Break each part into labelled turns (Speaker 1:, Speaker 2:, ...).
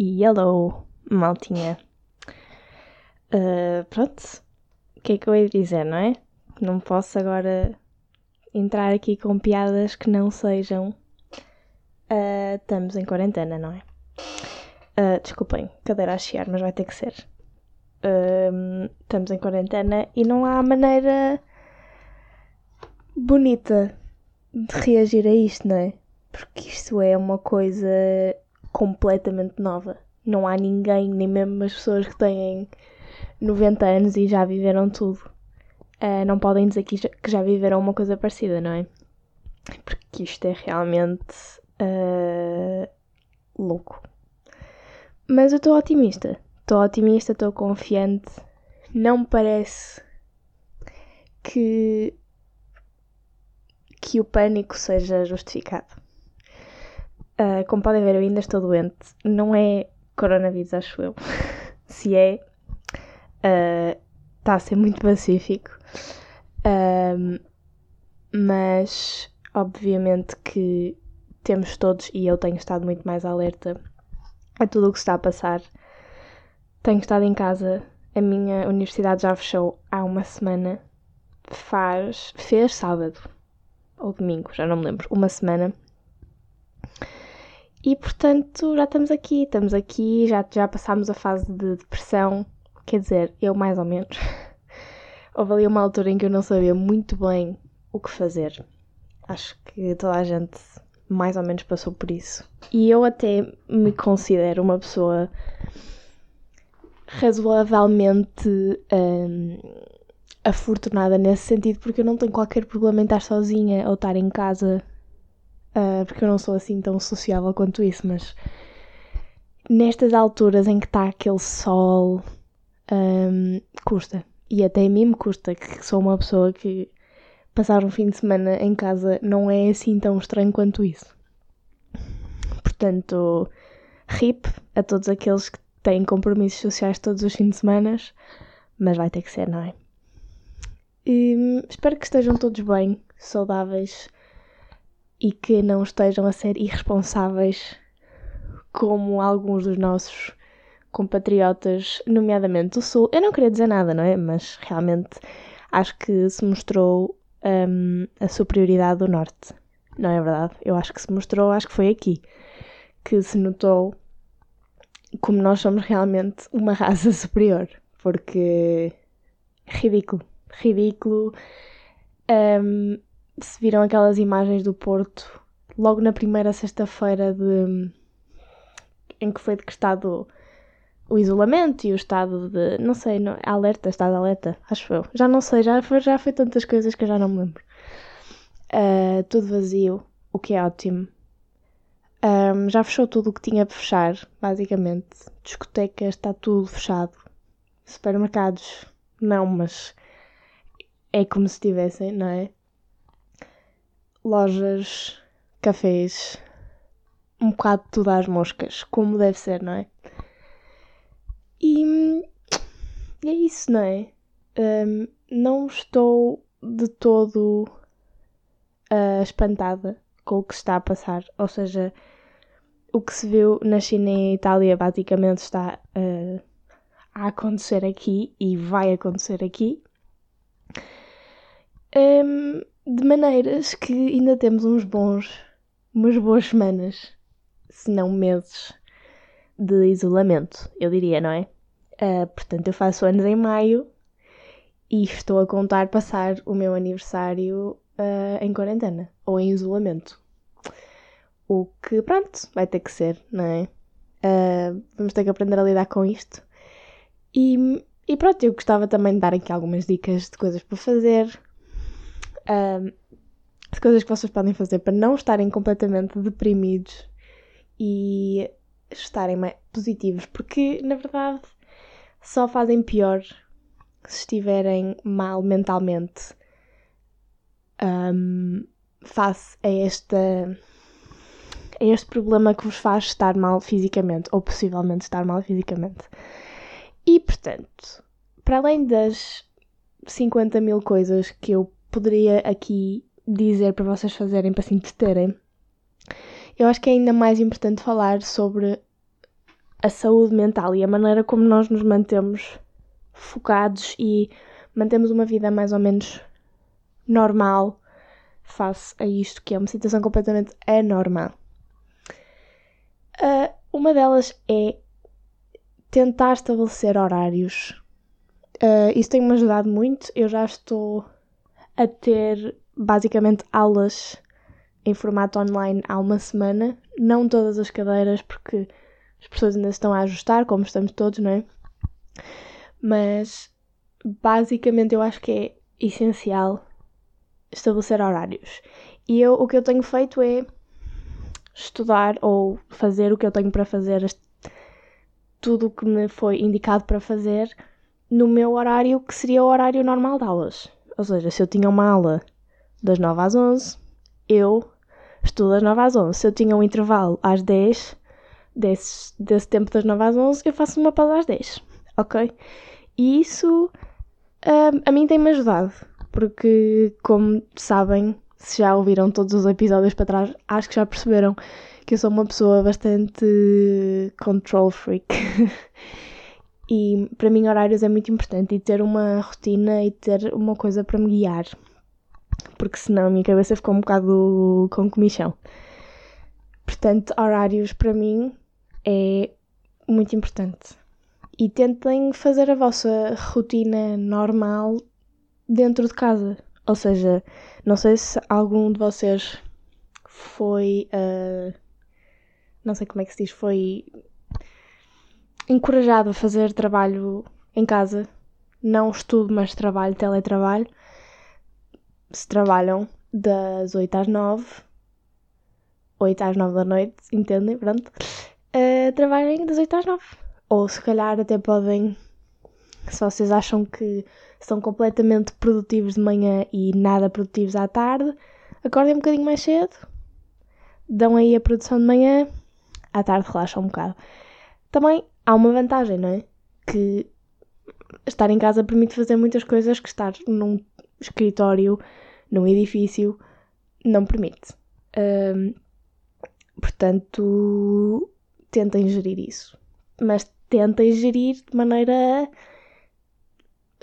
Speaker 1: Yellow, maltinha. Uh, pronto, o que é que eu ia dizer, não é? Não posso agora entrar aqui com piadas que não sejam. Uh, estamos em quarentena, não é? Uh, desculpem, cadeira a chiar, mas vai ter que ser. Uh, estamos em quarentena e não há maneira bonita de reagir a isto, não é? Porque isto é uma coisa completamente nova. Não há ninguém, nem mesmo as pessoas que têm 90 anos e já viveram tudo, uh, não podem dizer que, que já viveram uma coisa parecida, não é? Porque isto é realmente uh, louco. Mas eu estou otimista. Estou otimista, estou confiante. Não me parece que, que o pânico seja justificado. Uh, como podem ver, eu ainda estou doente. Não é coronavírus, acho eu. Se é, está uh, a ser muito pacífico. Uh, mas, obviamente, que temos todos, e eu tenho estado muito mais alerta a tudo o que está a passar. Tenho estado em casa, a minha universidade já fechou há uma semana. Faz. fez sábado ou domingo, já não me lembro, uma semana. E portanto já estamos aqui, estamos aqui, já, já passámos a fase de depressão, quer dizer, eu mais ou menos. Houve ali uma altura em que eu não sabia muito bem o que fazer. Acho que toda a gente mais ou menos passou por isso. E eu até me considero uma pessoa razoavelmente hum, afortunada nesse sentido, porque eu não tenho qualquer problema em estar sozinha ou estar em casa uh, porque eu não sou assim tão sociável quanto isso, mas nestas alturas em que está aquele sol, um, custa. E até a mim me custa, que sou uma pessoa que passar um fim de semana em casa não é assim tão estranho quanto isso. Portanto, RIP a todos aqueles que têm compromissos sociais todos os fins de semana, mas vai ter que ser, não é? E, espero que estejam todos bem, saudáveis e que não estejam a ser irresponsáveis como alguns dos nossos compatriotas, nomeadamente do Sul. Eu não queria dizer nada, não é? Mas realmente acho que se mostrou um, a superioridade do Norte. Não é verdade? Eu acho que se mostrou, acho que foi aqui que se notou como nós somos realmente uma raça superior. Porque ridículo, ridículo. Um, se viram aquelas imagens do Porto logo na primeira sexta-feira de em que foi decretado o isolamento e o estado de não sei, não, alerta, estado de alerta, acho eu. Já não sei, já foi, já foi tantas coisas que eu já não me lembro. Uh, tudo vazio, o que é ótimo. Um, já fechou tudo o que tinha para fechar, basicamente. Discotecas, está tudo fechado. Supermercados, não, mas é como se tivessem, não é? Lojas, cafés, um bocado tudo às moscas, como deve ser, não é? E, é isso, não é? Um, não estou de todo uh, espantada com o que está a passar, ou seja, o que se viu na China e Itália basicamente está uh, a acontecer aqui e vai acontecer aqui. Um, de maneiras que ainda temos uns bons, umas boas semanas, se não meses, de isolamento, eu diria, não é? Uh, portanto, eu faço anos em maio e estou a contar passar o meu aniversário uh, em quarentena ou em isolamento. O que, pronto, vai ter que ser, não é? Uh, vamos ter que aprender a lidar com isto. E, e pronto, eu gostava também de dar aqui algumas dicas de coisas para fazer, um, de coisas que vocês podem fazer para não estarem completamente deprimidos e estarem mais positivos, porque na verdade só fazem pior se estiverem mal mentalmente um, face a esta a este problema que vos faz estar mal fisicamente, ou possivelmente estar mal fisicamente. E portanto, para além das 50 mil coisas que eu poderia aqui dizer para vocês fazerem para se entreterem, eu acho que é ainda mais importante falar sobre a saúde mental e a maneira como nós nos mantemos focados e mantemos uma vida mais ou menos normal face a isto que é uma situação completamente anormal. Uh, uma delas é tentar estabelecer horários. Uh, isso tem-me ajudado muito. Eu já estou a ter basicamente aulas em formato online há uma semana. Não todas as cadeiras, porque as pessoas ainda estão a ajustar, como estamos todos, não é? Mas basicamente eu acho que é essencial estabelecer horários. E eu, o que eu tenho feito é estudar ou fazer o que eu tenho para fazer, tudo o que me foi indicado para fazer no meu horário, que seria o horário normal de aulas. Ou seja, se eu tinha uma aula das 9 às 11, eu estudo das 9 às 11. Se eu tinha um intervalo às 10, desse, desse tempo das 9 às 11, eu faço uma pausa às 10. Ok? E isso um, a mim tem-me ajudado, porque, como sabem, se já ouviram todos os episódios para trás, acho que já perceberam que eu sou uma pessoa bastante control freak. e para mim, horários é muito importante e ter uma rotina e ter uma coisa para me guiar, porque senão a minha cabeça ficou um bocado com comichão. Portanto, horários para mim é muito importante. E tentem fazer a vossa rotina normal dentro de casa. Ou seja, não sei se algum de vocês foi. Uh, não sei como é que se diz, foi encorajado a fazer trabalho em casa. Não estudo, mas trabalho, teletrabalho. Se trabalham das 8 às 9, 8 às 9 da noite, entendem? Pronto. Uh, trabalhem das 8 às 9. Ou se calhar até podem, se vocês acham que são completamente produtivos de manhã e nada produtivos à tarde, acordem um bocadinho mais cedo, dão aí a produção de manhã, à tarde relaxam um bocado. Também há uma vantagem, não é? Que estar em casa permite fazer muitas coisas que estar num escritório, num edifício, não permite. Um, portanto, tentem gerir isso. Mas tentem gerir de maneira a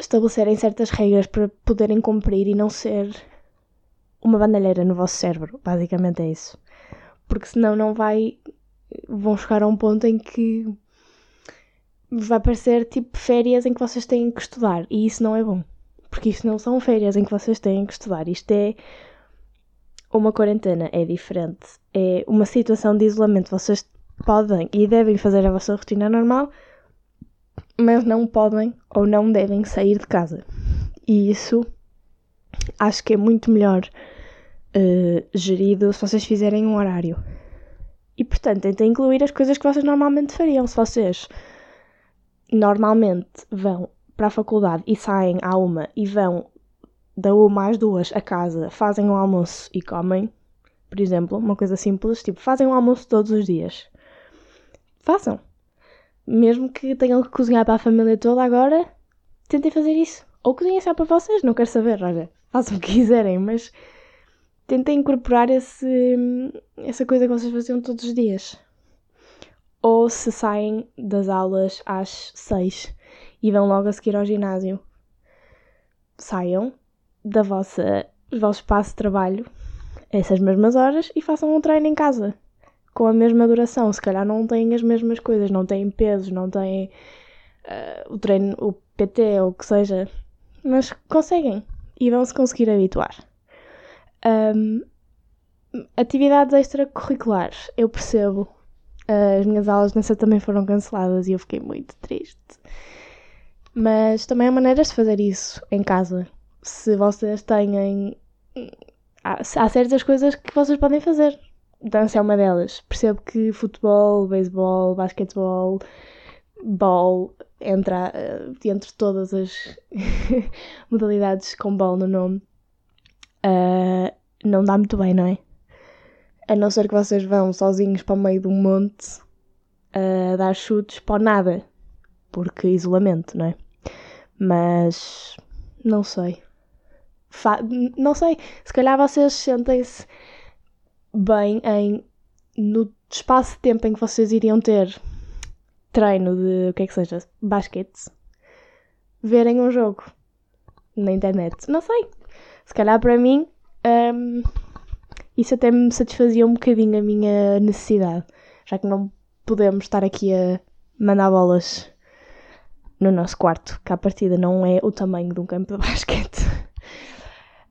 Speaker 1: estabelecerem certas regras para poderem cumprir e não ser uma bandalheira no vosso cérebro. Basicamente é isso. Porque senão não vai. Vão chegar a um ponto em que vai parecer tipo férias em que vocês têm que estudar. E isso não é bom. Porque isto não são férias em que vocês têm que estudar. Isto é uma quarentena, é diferente. É uma situação de isolamento. Vocês podem e devem fazer a vossa rotina normal, mas não podem ou não devem sair de casa. E isso acho que é muito melhor uh, gerido se vocês fizerem um horário. E portanto, tentem incluir as coisas que vocês normalmente fariam. Se vocês normalmente vão para a faculdade e saem à uma e vão da uma às duas a casa, fazem um almoço e comem, por exemplo, uma coisa simples, tipo, fazem um almoço todos os dias. Façam mesmo que tenham que cozinhar para a família toda agora, tentem fazer isso. Ou cozinhem só para vocês, não quero saber, olha, façam o que quiserem, mas tentem incorporar esse, essa coisa que vocês faziam todos os dias. Ou se saem das aulas às seis e vão logo a seguir ao ginásio, saiam da vossa, do vosso espaço de trabalho essas mesmas horas e façam um treino em casa com a mesma duração. Se calhar não têm as mesmas coisas, não têm pesos, não têm uh, o treino, o PT ou o que seja, mas conseguem e vão se conseguir habituar. Um, atividades extracurriculares, eu percebo. Uh, as minhas aulas nessa também foram canceladas e eu fiquei muito triste. Mas também há maneiras de fazer isso em casa. Se vocês têm. Há, há certas coisas que vocês podem fazer dança é uma delas. Percebo que futebol, beisebol, basquetebol, ball entra uh, entre todas as modalidades com ball no nome. Uh, não dá muito bem, não é? A não ser que vocês vão sozinhos para o meio de um monte uh, dar chutes para nada, porque isolamento, não é? Mas não sei. Fa não sei, se calhar vocês sentem-se bem em no espaço de tempo em que vocês iriam ter treino de o que é que seja, basquete, verem um jogo na internet. Não sei. Se calhar para mim um, isso até me satisfazia um bocadinho a minha necessidade, já que não podemos estar aqui a mandar bolas no nosso quarto, que a partida não é o tamanho de um campo de basquete.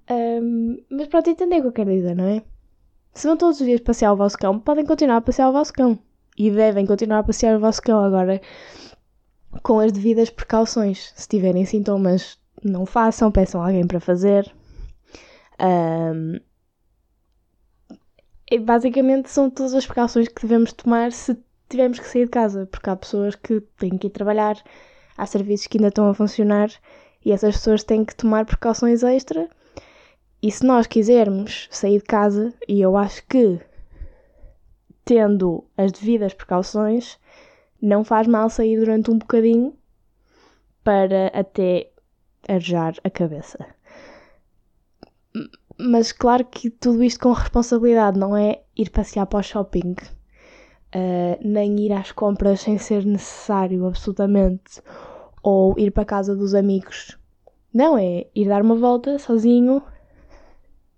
Speaker 1: Um, mas pronto, entender o que eu quero dizer, não é? Se vão todos os dias passear o vosso cão, podem continuar a passear o vosso cão. E devem continuar a passear o vosso cão agora com as devidas precauções. Se tiverem sintomas, não façam, peçam alguém para fazer. Um, basicamente são todas as precauções que devemos tomar se tivermos que sair de casa, porque há pessoas que têm que ir trabalhar, há serviços que ainda estão a funcionar e essas pessoas têm que tomar precauções extra. E se nós quisermos sair de casa, e eu acho que tendo as devidas precauções, não faz mal sair durante um bocadinho para até arejar a cabeça. Mas claro que tudo isto com responsabilidade, não é ir passear para o shopping, uh, nem ir às compras sem ser necessário, absolutamente, ou ir para a casa dos amigos. Não, é ir dar uma volta sozinho,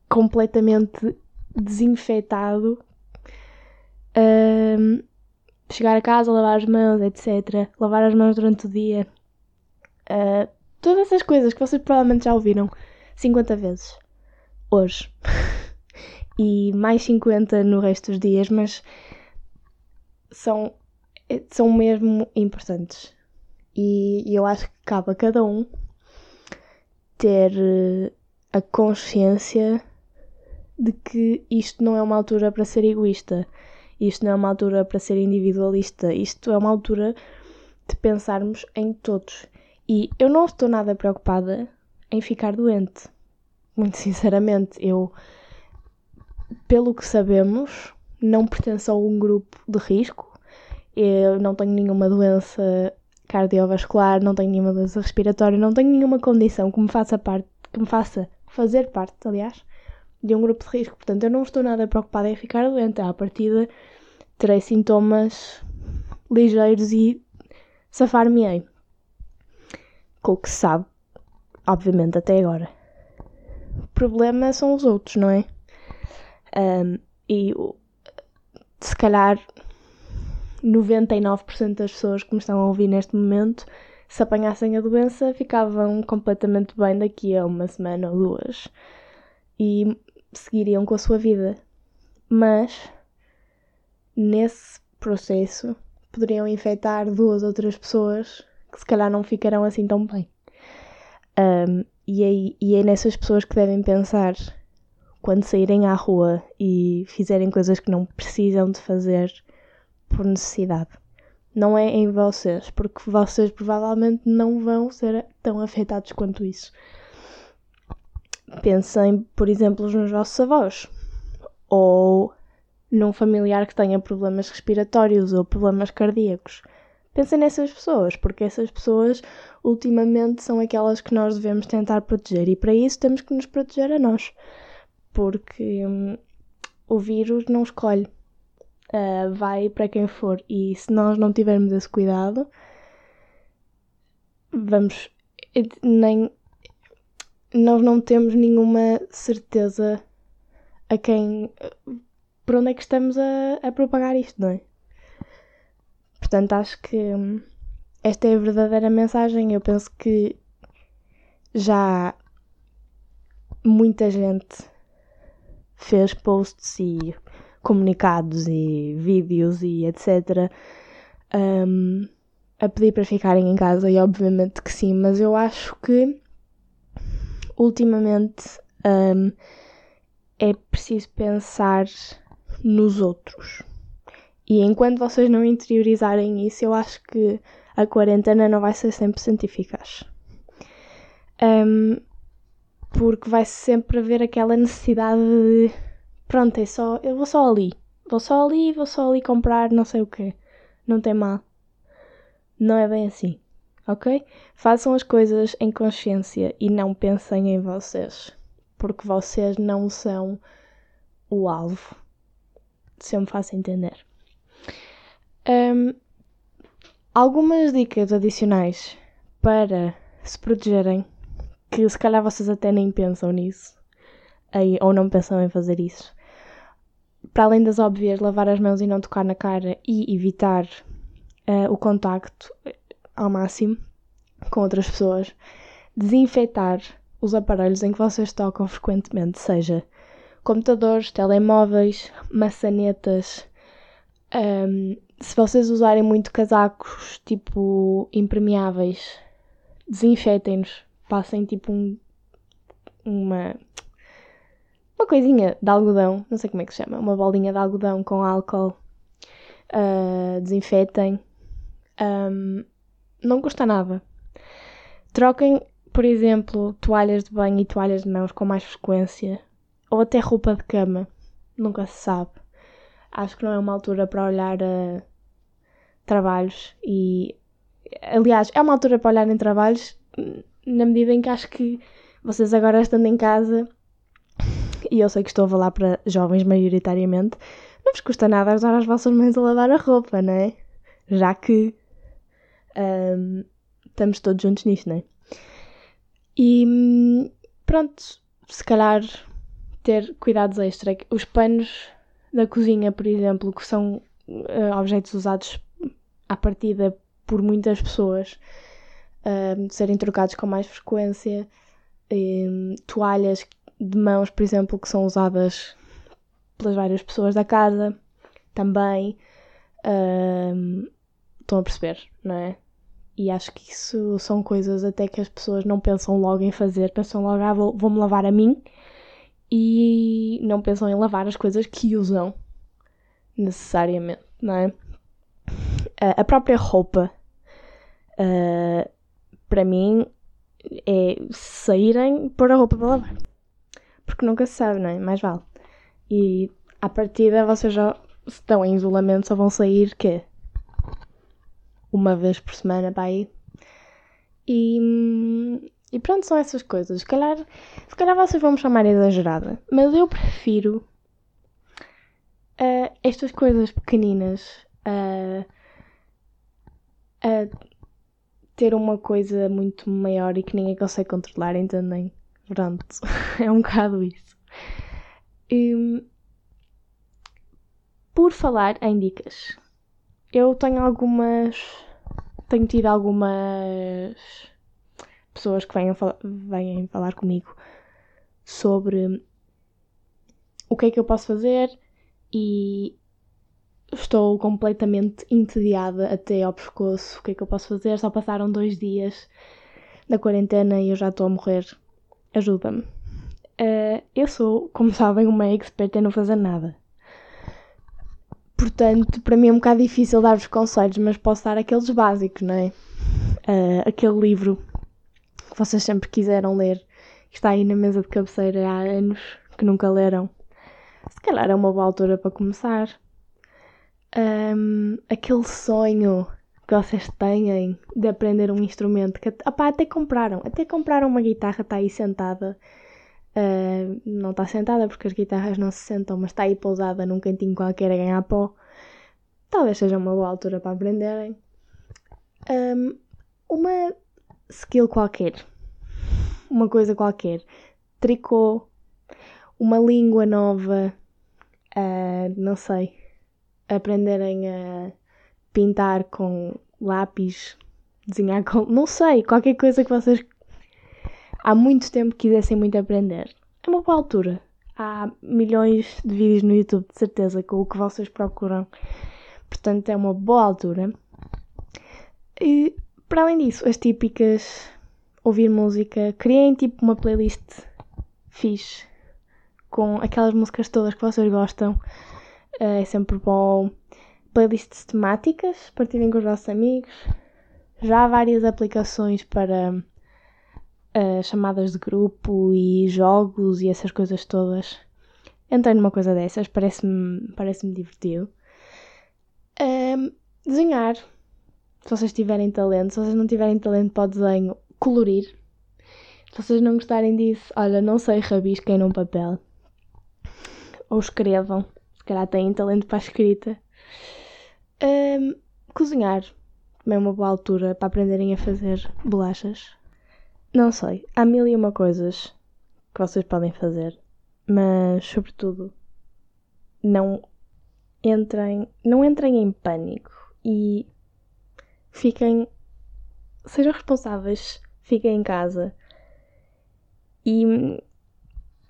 Speaker 1: completamente desinfetado, uh, chegar a casa, lavar as mãos, etc. Lavar as mãos durante o dia. Uh, todas essas coisas que vocês provavelmente já ouviram 50 vezes hoje. e mais 50 no resto dos dias, mas são, são mesmo importantes. E, e eu acho que cabe a cada um ter eh, a consciência de que isto não é uma altura para ser egoísta, isto não é uma altura para ser individualista, isto é uma altura de pensarmos em todos. E eu não estou nada preocupada em ficar doente muito sinceramente, eu, pelo que sabemos, não pertenço a um grupo de risco. Eu não tenho nenhuma doença cardiovascular, não tenho nenhuma doença respiratória, não tenho nenhuma condição que me faça parte, que me faça fazer parte, aliás, de um grupo de risco. Portanto, eu não estou nada preocupada em ficar doente. À partida, terei sintomas ligeiros e safar-me-ei. Com o que se sabe, obviamente, até agora problema são os outros, não é? Um, e se calhar 99% das pessoas que me estão a ouvir neste momento, se apanhassem a doença, ficavam completamente bem daqui a uma semana ou duas e seguiriam com a sua vida. Mas nesse processo poderiam infectar duas ou três pessoas que se calhar não ficarão assim tão bem. Um, e, é, e é nessas pessoas que devem pensar quando saírem à rua e fizerem coisas que não precisam de fazer por necessidade. Não é em vocês, porque vocês provavelmente não vão ser tão afetados quanto isso. Pensem, por exemplo, nos vossos avós ou num familiar que tenha problemas respiratórios ou problemas cardíacos. Pensem nessas pessoas, porque essas pessoas ultimamente são aquelas que nós devemos tentar proteger. E para isso temos que nos proteger a nós, porque hum, o vírus não escolhe, uh, vai para quem for. E se nós não tivermos esse cuidado, vamos nem nós não temos nenhuma certeza a quem por onde é que estamos a, a propagar isto, não é? Portanto, acho que hum, esta é a verdadeira mensagem. Eu penso que já muita gente fez posts e comunicados e vídeos e etc. Um, a pedir para ficarem em casa e obviamente que sim, mas eu acho que ultimamente um, é preciso pensar nos outros. E enquanto vocês não interiorizarem isso, eu acho que a quarentena não vai ser 100% eficaz. Um, porque vai sempre haver aquela necessidade de pronto, é só, eu vou só ali, vou só ali, vou só ali comprar não sei o quê. Não tem mal. Não é bem assim, ok? Façam as coisas em consciência e não pensem em vocês, porque vocês não são o alvo. Se eu me faço entender. Um, algumas dicas adicionais para se protegerem, que se calhar vocês até nem pensam nisso, ou não pensam em fazer isso. Para além das óbvias, lavar as mãos e não tocar na cara e evitar uh, o contacto ao máximo com outras pessoas. Desinfetar os aparelhos em que vocês tocam frequentemente, seja computadores, telemóveis, maçanetas. Um, se vocês usarem muito casacos tipo impermeáveis, desinfetem-nos, passem tipo um, uma uma coisinha de algodão, não sei como é que se chama, uma bolinha de algodão com álcool, uh, desinfetem. Um, não custa nada. Troquem, por exemplo, toalhas de banho e toalhas de mãos com mais frequência, ou até roupa de cama, nunca se sabe. Acho que não é uma altura para olhar a trabalhos e. Aliás, é uma altura para olhar em trabalhos na medida em que acho que vocês agora estando em casa e eu sei que estou a falar para jovens maioritariamente, não vos custa nada ajudar as vossas mães a lavar a roupa, não é? Já que um, estamos todos juntos nisto, não é? E pronto, se calhar ter cuidados extra. Os panos da cozinha, por exemplo, que são uh, objetos usados à partida por muitas pessoas, uh, serem trocados com mais frequência. Um, toalhas de mãos, por exemplo, que são usadas pelas várias pessoas da casa, também. Um, estão a perceber, não é? E acho que isso são coisas até que as pessoas não pensam logo em fazer, pensam logo, ah, vou-me vou lavar a mim e não pensam em lavar as coisas que usam necessariamente, não é? a própria roupa, uh, para mim, é saírem pôr a roupa para lavar porque nunca se sabe, não é? Mais vale. E à partida vocês já estão em isolamento, só vão sair que uma vez por semana para aí. E, e pronto, são essas coisas. Se calhar, se calhar vocês vão me chamar exagerada, mas eu prefiro uh, estas coisas pequeninas a uh, uh, ter uma coisa muito maior e que ninguém consegue controlar, entendem? Pronto, é um bocado isso. E, por falar em dicas, eu tenho algumas. Tenho tido algumas pessoas que vêm, vêm falar comigo sobre o que é que eu posso fazer e estou completamente entediada até ao pescoço. O que é que eu posso fazer? Só passaram dois dias da quarentena e eu já estou a morrer ajuda-me. Uh, eu sou, como sabem, uma expert em não fazer nada. Portanto, para mim é um bocado difícil dar-vos conselhos, mas posso dar aqueles básicos, não é? Uh, aquele livro que vocês sempre quiseram ler, que está aí na mesa de cabeceira há anos, que nunca leram. Se calhar é uma boa altura para começar. Um, aquele sonho que vocês têm de aprender um instrumento que opá, até compraram, até compraram uma guitarra, está aí sentada. Uh, não está sentada porque as guitarras não se sentam, mas está aí pousada num cantinho qualquer a ganhar pó. Talvez seja uma boa altura para aprenderem. Um, uma skill qualquer, uma coisa qualquer, tricô, uma língua nova, uh, não sei, aprenderem a pintar com lápis, desenhar com. não sei, qualquer coisa que vocês há muito tempo quisessem muito aprender. É uma boa altura. Há milhões de vídeos no YouTube, de certeza, com o que vocês procuram. Portanto, é uma boa altura. E, para além disso, as típicas ouvir música, criem tipo uma playlist fixe com aquelas músicas todas que vocês gostam. É sempre bom playlists temáticas, partilhem com os vossos amigos. Já há várias aplicações para uh, chamadas de grupo e jogos e essas coisas todas. Entrei numa coisa dessas, parece-me parece divertido. Um, desenhar, se vocês tiverem talento, se vocês não tiverem talento para o desenho, colorir. Se vocês não gostarem disso, olha, não sei, rabisquem num papel. Ou escrevam, se calhar têm talento para a escrita. Um, cozinhar. também é uma boa altura para aprenderem a fazer bolachas. Não sei, há mil e uma coisas que vocês podem fazer, mas sobretudo não entrem, não entrem em pânico e fiquem, sejam responsáveis, fiquem em casa e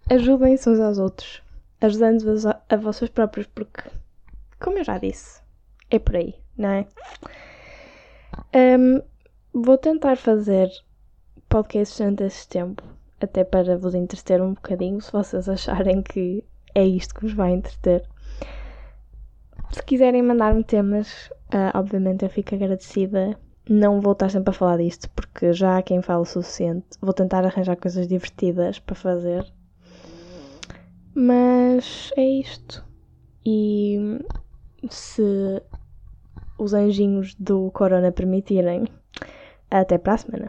Speaker 1: ajudem-se uns aos outros, ajudando-vos a, a próprios, porque, como eu já disse, é por aí, não é? Um, vou tentar fazer podcasts durante esse tempo, até para vos entreter um bocadinho, se vocês acharem que é isto que vos vai entreter. Se quiserem mandar-me temas, uh, obviamente eu fico agradecida. Não vou estar sempre a falar disto, porque já há quem fala o suficiente. Vou tentar arranjar coisas divertidas para fazer. Mas é isto. E se os anjinhos do Corona permitirem, até para a semana.